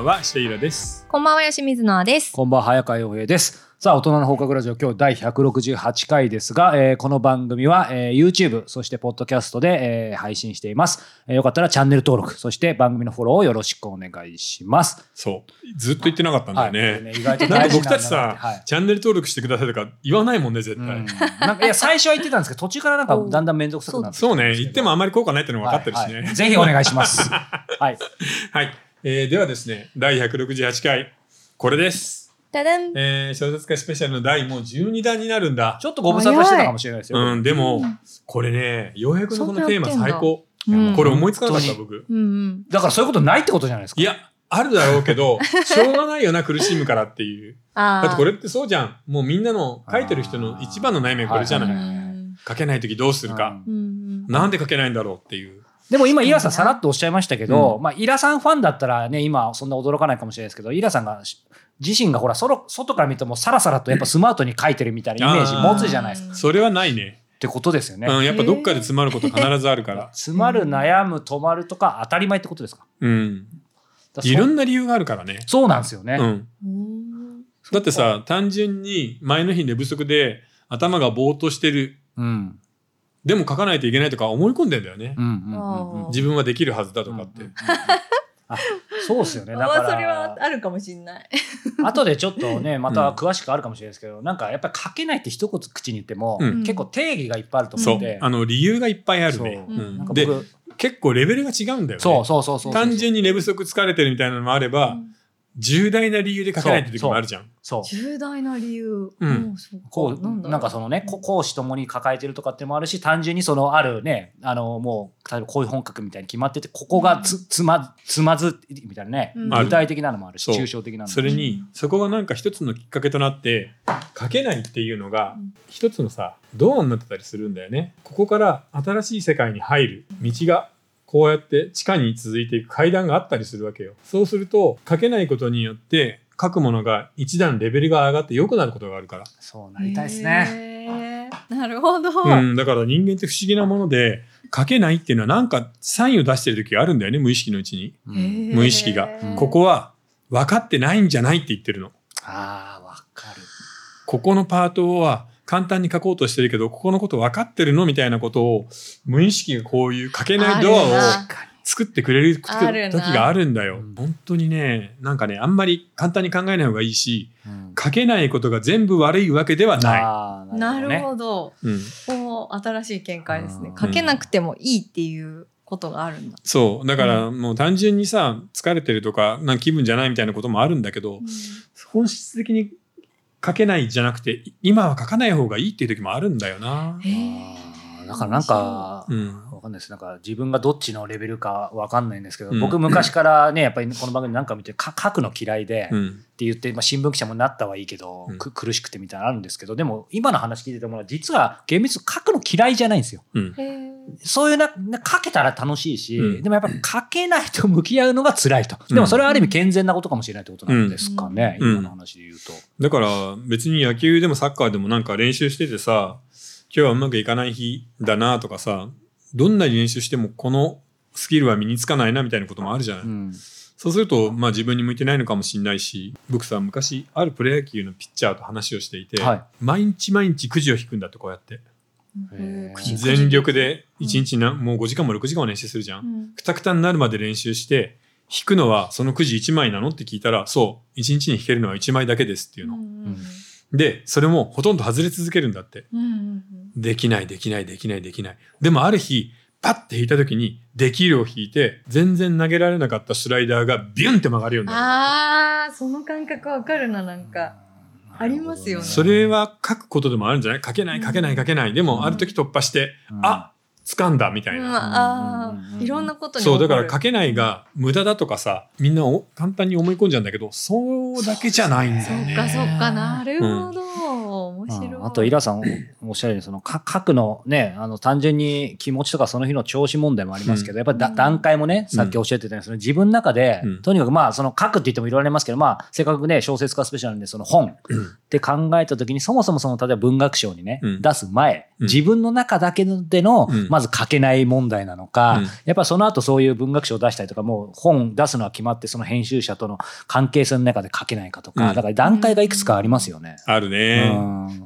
ばんは、下平です。こんばんは、吉水のあです。こんばんは、早川洋平です。さあ、大人の放課後ラジオ、今日第168回ですが、えーこの番組は、えー YouTube、そして、ポッドキャストで、えー配信しています、えーよかったらチャンネル登録、そして番組のフォローをよろしくお願いします。そう。ずっと言ってなかったんだよね。はいこれ意外となんか僕たちさ、はいチャンネル登録してくださいとか言わないもんね、絶対。うんなんかいや最初は言ってたんですけど途中からなんかだんだん面倒くさくなってそうね、言ってもあまり効果ないっての分かってるしね。はいはいぜひお願いします。はい。はい。えーではですね、第168回、これです。ただん。えー小説家スペシャルの第もう12弾になるんだち。ょっとご無沙汰してたかもしれないですよ。うん、でも、うんこれね、ようやくのこのテーマ最高。うんこれ思いつかなかった、本僕。うんうん。だからそういうことないってことじゃないですか。いや、あるだろうけど、しょうがないよな、苦しむからっていう。あだってこれってそうじゃん。もうみんなの書いてる人の一番の悩みはこれじゃない。書けないときどうするか。なんで書けないんだろうっていう。でも今、イラさんさらっとおっしゃいましたけど、うまあ、イラさんファンだったらね、今、そんな驚かないかもしれないですけど、イラさんがし自身がほら、そろ外から見てもさらさらとやっぱスマートに書いてるみたいなイメージ持つじゃないですか。っそれはないね。てことですよね。うん、やっぱどっかで詰まること必ずあるから。詰まる、悩む、止まるとか当たり前ってことですか？うん。いろんな理由があるからね。そうなんですよね。うん。うんだってさ、単純に前の日寝不足で頭がぼーっとしてる。うん。でも書かないといけないとか思い込んでんだよねう。んうんうんうんあ自分はできるはずだとかって。あそうですよね。だあから、それはあるかもしれない。後でちょっとね、また詳しくあるかもしれないですけど、なんかやっぱり書けないって一言口に言っても、うん結構定義がいっぱいあると思そううんで。。あの、理由がいっぱいあるね。で、僕、結構レベルが違うんだよね。そうそうそうそう。単純に寝不足疲れてるみたいなのもあれば、重大な理由で書けないって時もあるじゃん。そう。重大な理由。うん。うこうなんだろう。なんかそのねこ講師ともに抱えてるとかってもあるし単純にそのあるねあのもう例えばこういう本格みたいに決まっててここがつつまつまずみたいなね、うん。具体的なのもあるし抽象的なのもそれに、そこがなんか一つのきっかけとなって、書けないっていうのがうん、一つのさ、ドアになってたりするんだよね。ここから新しい世界に入る道が、こうやって地下に続いていく階段があったりするわけよ。そうすると、書けないことによって、書くものが一段レベルが上がって良くなることがあるから。そうなりたいですね。ね。なるほど。うん、だから人間って不思議なもので、書けないっていうのはなんかサインを出してる時があるんだよね、無意識のうちに。無意識がうんここは分かってないんじゃないって言ってるの。ああわかる。ここのパートは簡単に書こうとしてるけど、ここのこと分かってるのみたいなことを、無意識がこういう書けないドアを作ってくれる時があるんだようん。本当にね、なんかね、あんまり簡単に考えない方がいいし、うん書けないことが全部悪いわけではない。なるねほど。うん、おー新しい見解ですねう。ん書けなくてもいいっていうことがあるんだ。そう。だからもう単純にさ、疲れてるとか、なんか気分じゃないみたいなこともあるんだけど、本質的に書けないじゃなくて、今は書かない方がいいっていう時もあるんだよな。へーだからなんか、うん。わかんないです。なんか自分がどっちのレベルかわかんないんですけど、うん僕昔からね、やっぱりこの番組なんか見てか書くの嫌いで、っうん。て言って、まあ、新聞記者もなったはいいけど、苦しくてみたいなのあるんですけど、でも今の話聞いてても実は厳密に書くの嫌いじゃないんですよ。そういうな、な書けたら楽しいし、うんでもやっぱり書けないと向き合うのが辛いと。でもそれはある意味健全なことかもしれないってことなんですかね、うん今の話で言うと。だから別に野球でもサッカーでもなんか練習しててさ、今日はうまくいかない日だなとかさ、どんなに練習してもこのスキルは身につかないなみたいなこともあるじゃない。うんそうすると、まあ自分に向いてないのかもしれないし、僕さ、昔あるプロ野球のピッチャーと話をしていて、はい毎日毎日くじを引くんだってこうやって。全力で1日な、もう5時間も6時間も練習するじゃん。うんくたくたになるまで練習して、引くのはそのくじ1枚なのって聞いたら、そう、1日に引けるのは1枚だけですっていうの。うんで、それもほとんど外れ続けるんだって。うんうんできない、できない、できない、できない。でもある日、パッて引いた時に、できるを引いて、全然投げられなかったスライダーがビュンって曲がるようになる。ああ、その感覚わかるな、なんか。ありますよねそれは書くことでもあるんじゃない？書けない、書けない、書けない。でも、ある時突破して、うんあ掴んだみたいうんな。ああ、いろんなことにそう、だから書けないが無駄だとかさ、みんなお簡単に思い込んじゃうんだけど、そうだけじゃないんだよね。るそっかそっか、なるほど。白い。うん。あとイラさん おっしゃるようにそのか書くのねあの単純に気持ちとかその日の調子問題もありますけど、やっぱり段階もねさっきおっしゃってたようにその自分の中で、うん。とにかくまあその書くって言ってもいろいろありますけどまあせっかくね小説家スペシャルでその本って考えた時にそもそもその例えば文学賞にね、うん。出す前、うん。自分の中だけでの、うん。まず書けない問題なのか、うん。やっぱその後そういう文学賞を出したりとかもう本出すのは決まってその編集者との関係性の中で書けないかとか、うん。だから段階がいくつかありますよね。あるね。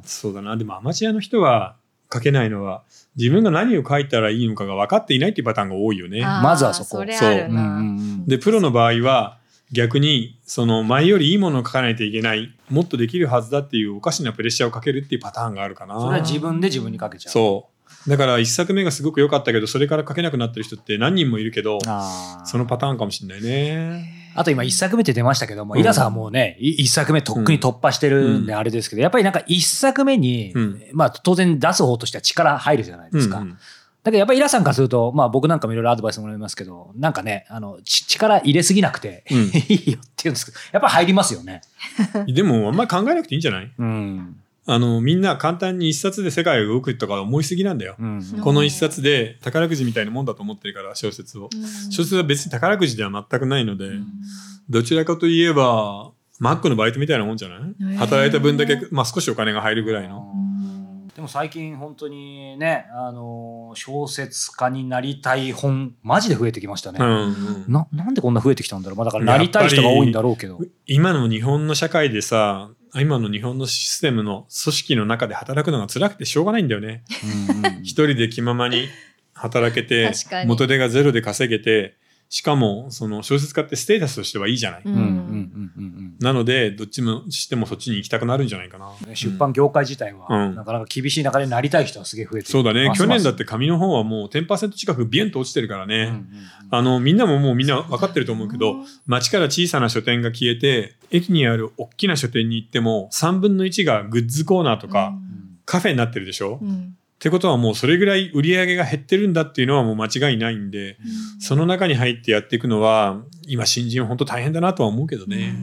うんそうだな。でもアマチュアの人は書けないのは、自分が何を書いたらいいのかが分かっていないっていうパターンが多いよね。まずはそこそうんうな。んで、プロの場合は、逆に、その前よりいいものを書かないといけない、もっとできるはずだっていうおかしなプレッシャーをかけるっていうパターンがあるかな。それは自分で自分にかけちゃう。そう。だから一作目がすごく良かったけど、それから書けなくなってる人って何人もいるけど、そのパターンかもしれないね。あと今一作目って出ましたけども、うん。イラさんはもうね、い一作目とっくに突破してるんでうん。あれですけど、やっぱりなんか一作目に、うん。まあ当然出す方としては力入るじゃないですか。うんうんだけどやっぱりイラさんからすると、まあ僕なんかもいろいろアドバイスもらいますけど、なんかね、あの、ち力入れすぎなくて、うん。いいよって言うんですけど、やっぱ入りますよね。でもあんまり考えなくていいんじゃない？うん。あの、みんな簡単に一冊で世界が動くとか思いすぎなんだよ。うん。この一冊で宝くじみたいなもんだと思ってるから、小説を。小説は別に宝くじでは全くないので、どちらかといえば、マックのバイトみたいなもんじゃない？ー働いた分だけ、まあ少しお金が入るぐらいの。でも最近本当にね、あの、小説家になりたい本、マジで増えてきましたね。うんうんな、なんでこんな増えてきたんだろう。まあだからなりたい人が多いんだろうけど。今の日本の社会でさ、今の日本のシステムの組織の中で働くのが辛くてしょうがないんだよね。うんうん一人で気ままに働けて元手がゼロで稼げて、しかも、その小説家ってステータスとしてはいいじゃない。うん。うんうんうんなので、どっちもしてもそっちに行きたくなるんじゃないかな。うん出版業界自体は、うん。なかなか厳しい中でなりたい人はすげえ増えてるそうだね。去年だって紙の方はもう10%近くビュンと落ちてるからね。あの、みんなももうみんな分かってると思うけど、街から小さな書店が消えて、駅にある大きな書店に行っても、3分の1がグッズコーナーとか、カフェになってるでしょ、っうんてことはもうそれぐらい売り上げが減ってるんだっていうのはもう間違いないんで、その中に入ってやっていくのは、今新人は本当大変だなとは思うけどね。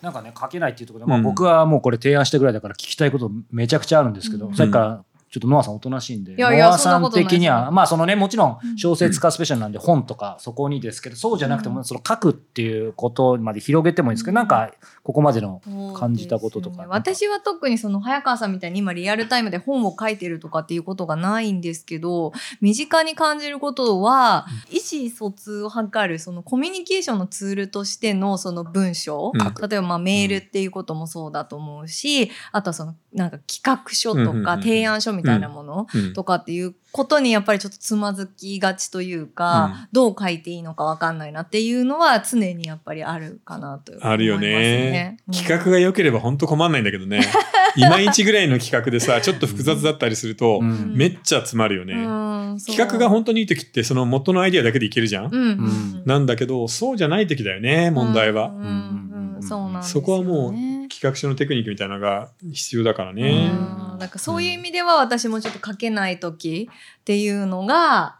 なんかね書けないっていうところで、まあ、うん。僕はもうこれ提案したぐらいだから聞きたいことめちゃくちゃあるんですけど、うん。さっきからちょっとノアさんおとなしいんで、いやいやノアさん的にはまあそのねもちろんうん。小説家スペシャルなんで本とかそこにですけどそうじゃなくてもその書くっていうことまで広げてもいいんですけど、うんなんかここまでの感じたこととか。ね私は特にその早川さんみたいに今リアルタイムで本を書いてるとかっていうことがないんですけど身近に感じることは意思疎通を図るそのコミュニケーションのツールとしてのその文章、うん。例えばまあメールっていうこともそうだと思うし、あとはそのなんか企画書とかうんうんうんうん。提案書みたいなものうん。とかっていうことにやっぱりちょっとつまずきがちというか、どう書いていいのかわかんないなっていうのは常にやっぱりあるかなと。あるよね。うん。企画が良ければ本当困んないんだけどね。いまいちぐらいの企画でさ、ちょっと複雑だったりすると、うん。めっちゃ詰まるよね。うん企画が本当にいい時ってその元のアイデアだけでいけるじゃん、なんだけどそうじゃない時だよね問題は、そうなんですよね。そこはもう企画書のテクニックみたいなのが必要だからね、うん。なんかそういう意味では私もちょっと書けない時っていうのがあ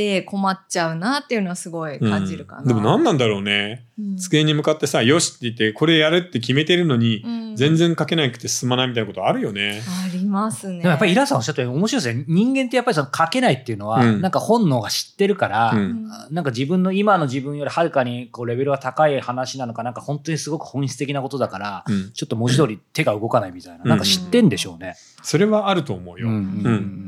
って困っちゃうなっていうのはすごい感じるかな。うん。でも何なんだろうね。うん。机に向かってさ「よし」って言ってこれやるって決めてるのに、うん。全然書けなくて進まないみたいなことあるよね。ありますね。でもやっぱりイラさんおっしゃったように面白いですね。人間ってやっぱりその書けないっていうのは、うん。なんか本能が知ってるから、うん。なんか自分の今の自分よりはるかにこうレベルが高い話なのかなんか本当にすごく本質的なことだから、うん。ちょっと文字通り手が動かないみたいな、うん。なんか知ってんでしょうね。それはあると思うよ、うん。うん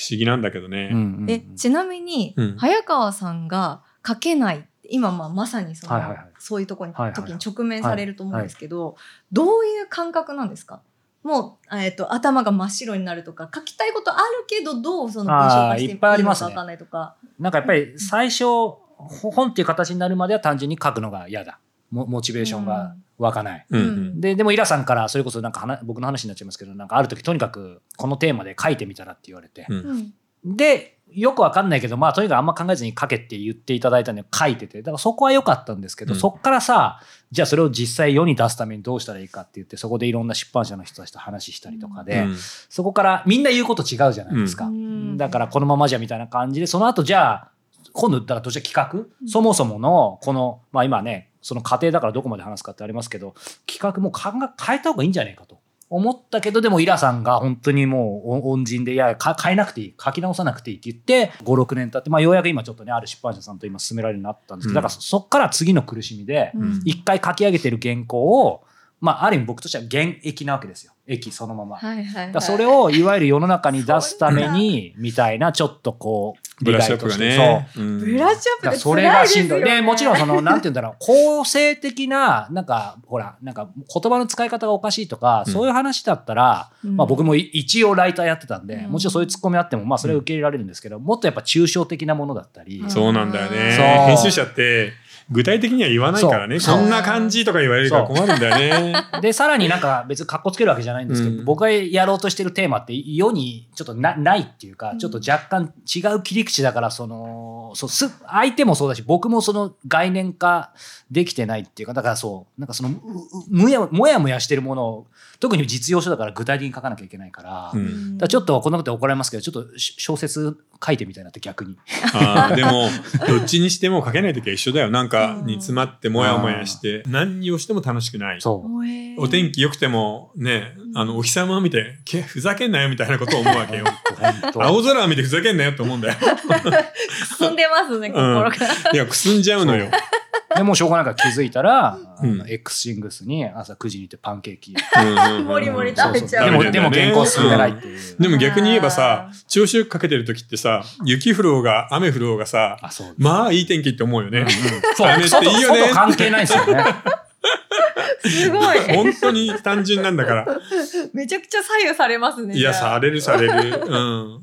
不思議なんだけどね、えちなみに、うん。早川さんが書けない。今まあまさにその、はいはいはい。そういうとこに、はいはい時に直面されると思うんですけど、どういう感覚なんですか？もう、えっと頭が真っ白になるとか書きたいことあるけどどうその文章化していいあーいっぱいありますね。のか分かんないとか。なんかやっぱり最初ほ本っていう形になるまでは単純に書くのが嫌だモモチベーションが湧かない。うんうん。ででもイラさんからそれこそなんか話僕の話になっちゃいますけどなんかある時とにかくこのテーマで書いてみたらって言われて、でよくわかんないけどまあとにかくあんま考えずに書けって言っていただいたんで書いてて。だからそこは良かったんですけど、うん。そっからさじゃあそれを実際世に出すためにどうしたらいいかって言ってそこでいろんな出版社の人たちと話したりとかで、うん。そこからみんな言うこと違うじゃないですか、うん。だからこのままじゃみたいな感じでその後じゃあ今度だからどうして企画、そもそものこのまあ今ねその過程だからどこまで話すかってありますけど企画も考え変えた方がいいんじゃないかと。思ったけど、でもイラさんが本当にもうお恩人で、いや、か変えなくていい、書き直さなくていいって言って、5、6年経って、まあようやく今ちょっとね、ある出版社さんと今進められるようになったんですけど、うん。だからそそっから次の苦しみで、うん。一回書き上げてる原稿を、まあある意味僕としては原液なわけですよ。液そのまま。はいはいはいそれをいわゆる世の中に出すために、みたいな、ちょっとこう、ブラッシュアップがそうね。うんブラッシュアップそれがしんどい。ね。で、もちろんその、なんて言うんだろう、構成的な、なんか、ほら、なんか言葉の使い方がおかしいとか、うんそういう話だったら、うんまあ僕もい一応ライターやってたんで、うんもちろんそういうツッコミあっても、まあそれは受け入れられるんですけど、もっとやっぱ抽象的なものだったり、うんそうなんだよね。そう編集者って具体的には言わないからね。そんな感じとか言われるから困るんだよね。で、さらになんか別に格好つけるわけじゃないんですけど、うん僕がやろうとしてるテーマって世にちょっとなないっていうか、うんちょっと若干違う切り口だから、その、そうす相手もそうだし、僕もその概念化できてないっていうか、だからそう、なんかその、むやもやもやしてるものを、特に実用書だから具体的に書かなきゃいけないから、うんらちょっとこんなことで怒られますけど、ちょっとし小説書いてみたいなって逆に。あーでも、どっちにしても書けない時は一緒だよ。なんかに詰まってもやもやして、何をしても楽しくない。そう。お天気良くてもね、あの、お日様を見て、けふざけんなよみたいなことを思うわけよ。青空を見てふざけんなよって思うんだよ。くすんでますね、心が。いや、くすんじゃうのよ。でもうしょうがないから気づいたら、うん X シングスに朝9時に行ってパンケーキ。もりもり食べちゃうでも、でもダメなんでないっていう。でも逆に言えばさあ、調子よくかけてる時ってさ、雪降ろうが雨降ろうがさ、あ。まあいい天気って思うよね。そう、雨って外いいよね外関係ないですよね。すごい。本当に単純なんだから。めちゃくちゃ左右されますね。いや、されるされる。うん。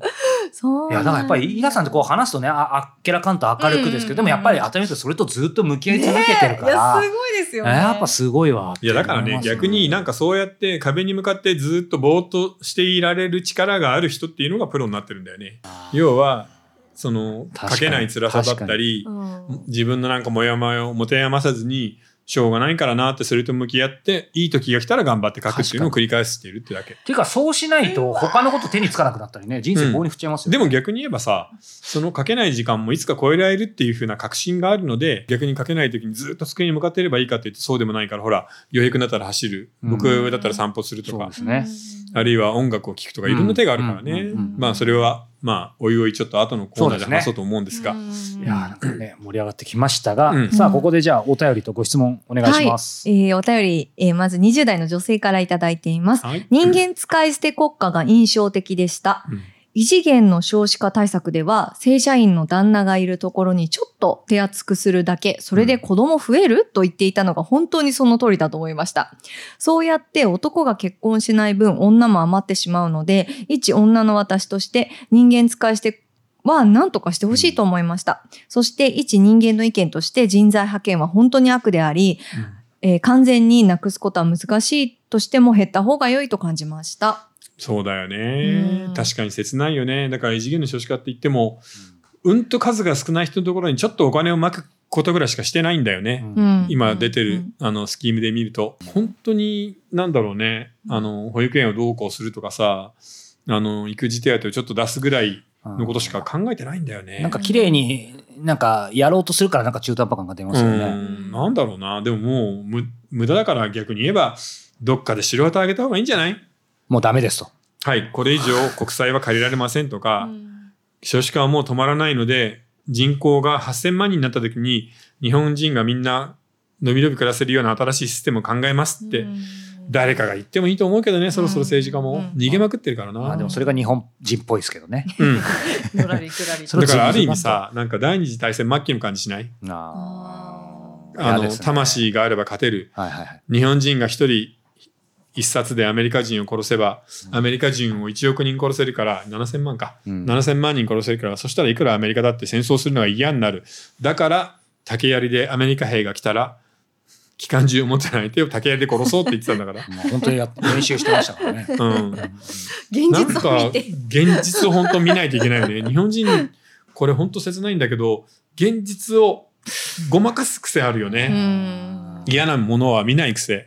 そう。いや、だからやっぱり、皆さんとこう話すとね、ああっけらかんと明るくですけど、でもやっぱり当たり前それとずっと向き合い続けてるかねえいや、ら、すごいですよね。やっぱすごいわ。いや、だからね、逆になんかそうやって壁に向かってずっとぼーっとしていられる力がある人っていうのがプロになってるんだよね。要は、その、書けない辛さだったりう、ん自分のなんかモヤモヤを持て余さずに、しょうがないからなってそれと向き合って、いい時が来たら頑張って書くっていうのを繰り返しているってだけ。っていうか、そうしないと他のこと手につかなくなったりね、人生棒に振っちゃいますよ、でも逆に言えばさ、その書けない時間もいつか超えられるっていう風な確信があるので、逆に書けない時にずっと机に向かっていればいいかって言ってそうでもないから、ほら、余裕になったら走る。うん。僕だったら散歩するとかそうで、すね。あるいは音楽を聴くとか、いろんな手があるからね。うん。うん。うん。まあ、それは、まあ、おいおいちょっと後のコーナーで話そうと思うんですが。うんいやーなんかね、盛り上がってきましたが、うんさあ、ここでじゃあお便りとご質問お願いします。はい、えーお便り、えーまず20代の女性からいただいています。はい。人間使い捨て国家が印象的でした。うん異次元の少子化対策では、正社員の旦那がいるところにちょっと手厚くするだけ、それで子供増えると言っていたのが本当にその通りだと思いました。そうやって男が結婚しない分、女も余ってしまうので、一女の私として人間使い捨ては何とかしてほしいと思いました。そして一人間の意見として人材派遣は本当に悪であり、えー完全になくすことは難しいとしても減った方が良いと感じました。そうだよね。うん。確かに切ないよね。だから異次元の少子化って言っても、うんと数が少ない人のところにちょっとお金をまくことぐらいしかしてないんだよね。うん。今出てる、うん。あのスキームで見ると。本当になんだろうね。あの保育園をどうこうするとかさあの育児手当をちょっと出すぐらいのことしか考えてないんだよね。なんか綺麗になんかやろうとするからなんか中途半端感が出ますよね。うん。なんだろうな。でももうむ無駄だから逆に言えばどっかで白旗あげた方がいいんじゃない？もうダメですと。はいこれ以上国債は借りられませんとか、少子化はもう止まらないので人口が8000万人になった時に日本人がみんな伸び伸び暮らせるような新しいシステムを考えますって、誰かが言ってもいいと思うけどね、そろそろ政治家もうん逃げまくってるからな。まあでもそれが日本人っぽいですけどね。うん。だからある意味さ、なんか第二次大戦末期の感じしない？あああの、ね魂があれば勝てる。ーはいはいはい。日本人が一人一冊でアメリカ人を殺せば、アメリカ人を1億人殺せるから、7000万か。うん7000万人殺せるから、そしたらいくらアメリカだって戦争するのが嫌になる。だから、竹槍でアメリカ兵が来たら、機関銃を持ってない相手を竹槍で殺そうって言ってたんだから。本当にやっ練習してましたからね。うん。現なん実を見て。か現実を本当見ないといけないよね。日本人これ本当切ないんだけど現実をごまかす癖あるようね。ん嫌なものは見ない癖。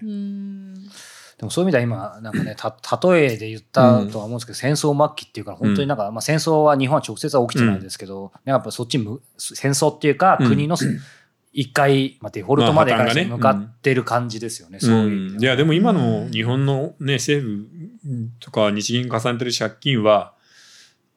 うんでもそういう意味では今なんかねた例えで言ったとは思うんですけど、戦争末期っていうから本当になんか、まあ、戦争は日本は直接は起きてないですけど、やっぱそっちむ戦争っていうかうん。国の一回、まあ、デフォルトまで向かってる感じですよね、そういういやでも今のうん日本のね政府とか日銀が重ねてる借金は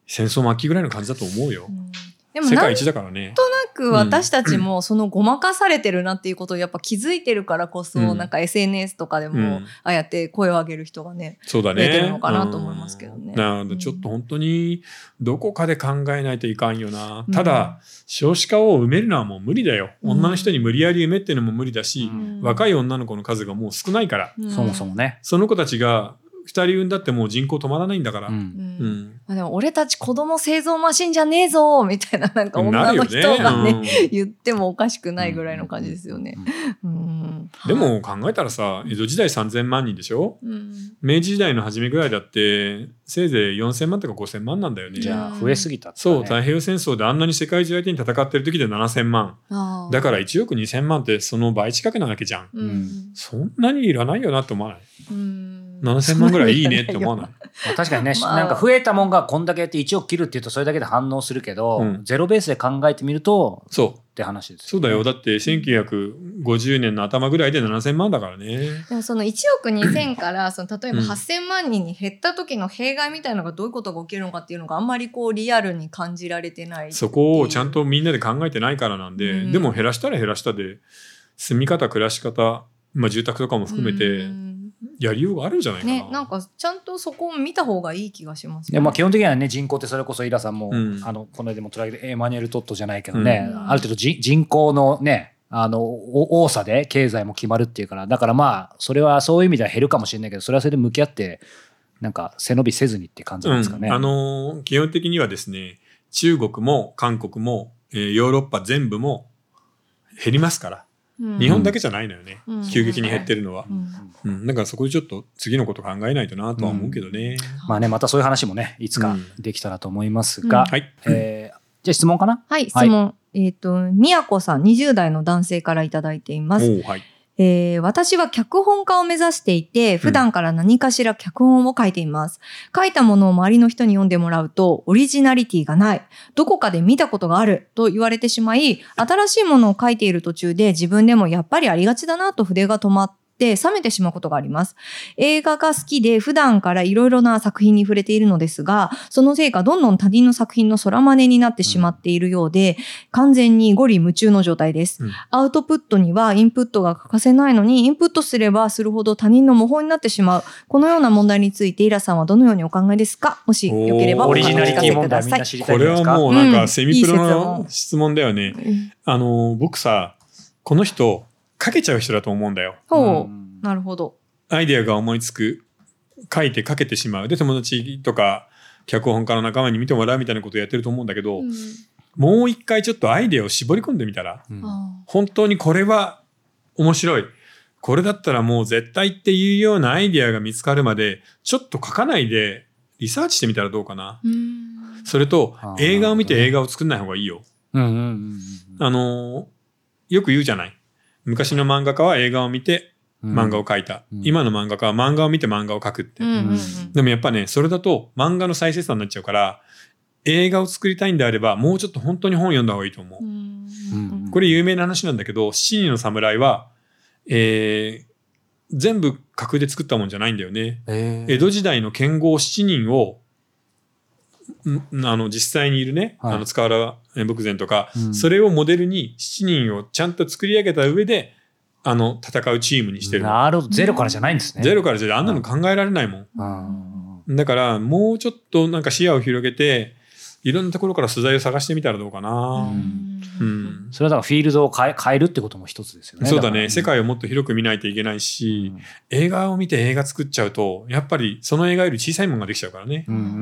戦争末期ぐらいの感じだと思うよ。う。んでもなんと世界一だからね。なく私たちもそのごまかされてるなっていうことをやっぱ気づいてるからこそ、うん。なんか SNS とかでも、うん。ああやって声を上げる人がねそうだ増えてるね。のかなと思いますけどね。うん。なのでちょっと本当にどこかで考えないといかんよな。うん。ただ少子化を埋めるのはもう無理だよ。うん。女の人に無理やり埋めっていうのも無理だし、うん。若い女の子の数がもう少ないから、そもそもね。その子たちが2人産んだってもう人口止まらないんだから。うん。まあでも俺たち子供製造マシンじゃねえぞみたいななんか女の人がね。うん。言ってもおかしくないぐらいの感じですよね。うんでも考えたらさ江戸時代3000万人でしょ？うん。明治時代の初めぐらいだってせいぜい4000万とか5000万なんだよね。じゃあ増えすぎたってそうね太平洋戦争であんなに世界中相手に戦ってる時で7000万。だから1億2000万ってその倍近くなわけじゃん。うん。そんなにいらないよなって思わない？うん7000万ぐらいいいねって思わない？まあ確かにね、まあ。なんか増えたもんがこんだけやって1億切るっていうとそれだけで反応するけど、うん。ゼロベースで考えてみるとそう。って話ですそうだよ。だって1950年の頭ぐらいで7000万だからね。でもその1億2000から その例えばうん。8000万人に減った時の弊害みたいなのがどういうことが起きるのかっていうのがあんまりこうリアルに感じられてない。そこをちゃんとみんなで考えてないからなんで、うん。でも減らしたら減らしたで。住み方暮らし方、まあ、住宅とかも含めてうんやりようがあるんじゃないかな。ね、なんかちゃんとそこを見た方がいい気がしますでまあ、基本的にはね人口ってそれこそイラさんも、うん。あのこの間も取り上げてエマニュエル・トットじゃないけどね、うん。ある程度じ人口のねあのお多さで経済も決まるっていうからだからまあそれはそういう意味では減るかもしれないけどそれはそれで向き合ってなんか背伸びせずにって感じなんですかね。うん。あのー基本的にはですね中国も韓国も、えーヨーロッパ全部も減りますから、うん日本だけじゃないのよね、うん。急激に減ってるのは。う、ん。うん。だからそこでちょっと次のこと考えないとなとは思うけどね、まあねまたそういう話もねいつかうん。できたらと思いますが、うんはい。えーじゃあ質問かな？はい、質問。えっ、と、みやこさん、20代の男性からいただいています。はいえー私は脚本家を目指していて、普段から何かしら脚本を書いています。書いたものを周りの人に読んでもらうと、オリジナリティがない。どこかで見たことがあると言われてしまい、新しいものを書いている途中で自分でもやっぱりありがちだなと筆が止まって、冷めてしまうことがあります。映画が好きで普段からいろいろな作品に触れているのですが、そのせいかどんどん他人の作品の空真似になってしまっているようで、完全にゴリ夢中の状態です。うんアウトプットにはインプットが欠かせないのに、インプットすればするほど他人の模倣になってしまう。このような問題について、イラさんはどのようにお考えですか？もしよければおーオリジナリティ問題みんお聞かせくださない知りたいこれ。はもうなんうんかセミプロいいの質問だよね、うんあのー僕さこの人書けちゃう人だと思うんだよ。ほう、うん。なるほど。アイデアが思いつく。書いて書けてしまう。で友達とか脚本家の仲間に見てもらうみたいなことをやってると思うんだけど、うん。もう一回ちょっとアイデアを絞り込んでみたらうん。あ本当にこれは面白い。これだったらもう絶対っていうようなアイデアが見つかるまでちょっと書かないでリサーチしてみたらどうかな。ーうん。それと映画を見て映画を作んない方がいいよ。あのーよく言うじゃない昔の漫画家は映画を見てうん。漫画を描いた、うん。今の漫画家は漫画を見て漫画を描くって、うんうんうん。でもやっぱねそれだと漫画の再生産になっちゃうから映画を作りたいんであればもうちょっと本当に本読んだ方がいいと思う、うんうんこれ有名な話なんだけど七人の侍は、えー全部架空で作ったもんじゃないんだよね。えー。江戸時代の剣豪7人をんあの実際にいるね、はい。あの塚原卜前とか、うん。それをモデルに7人をちゃんと作り上げた上であの戦うチームにしてるの。なるほど。ゼロからじゃないんですね。ゼロからじゃあんなの考えられないもん。だからもうちょっとなんか視野を広げていろんなところから素材を探してみたらどうかな、うん。うん。それはだからフィールドを変え変えるってことも一つですよね。そうだね。世界をもっと広く見ないといけないし、うん。映画を見て映画作っちゃうとやっぱりその映画より小さいものができちゃうからね、うんうんうんう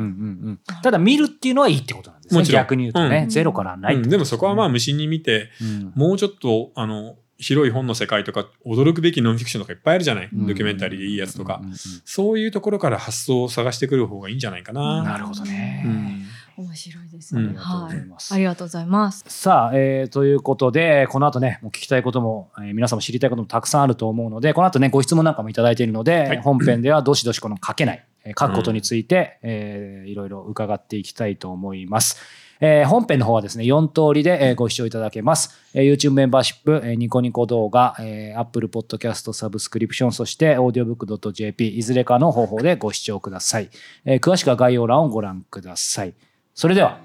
ん。ただ見るっていうのはいいってことなんですね。もちろん。逆に言うとね、うん。ゼロからないってうんことでもそこはまあね無心に見てうん。もうちょっとあの広い本の世界とか驚くべきノンフィクションとかいっぱいあるじゃない、うん。ドキュメンタリーでいいやつとか、うんうんうんそういうところから発想を探してくる方がいいんじゃないかな。なるほどね。うん面白いですね。うんはいありがとうございますありがとうございます。さあ、えーということで、この後ね、もう聞きたいことも、えー皆さんも知りたいこともたくさんあると思うので、この後ね、ご質問なんかもいただいているので、はい本編ではどしどしこの書けない、えー書くことについて、えーいろいろ伺っていきたいと思います。えー本編の方はですね、4通りでえーご視聴いただけます。えー YouTube メンバーシップ、えーニコニコ動画、えー Apple Podcast サブスクリプション、そして audiobook.jp、いずれかの方法でご視聴ください。えー詳しくは概要欄をご覧ください。それでは、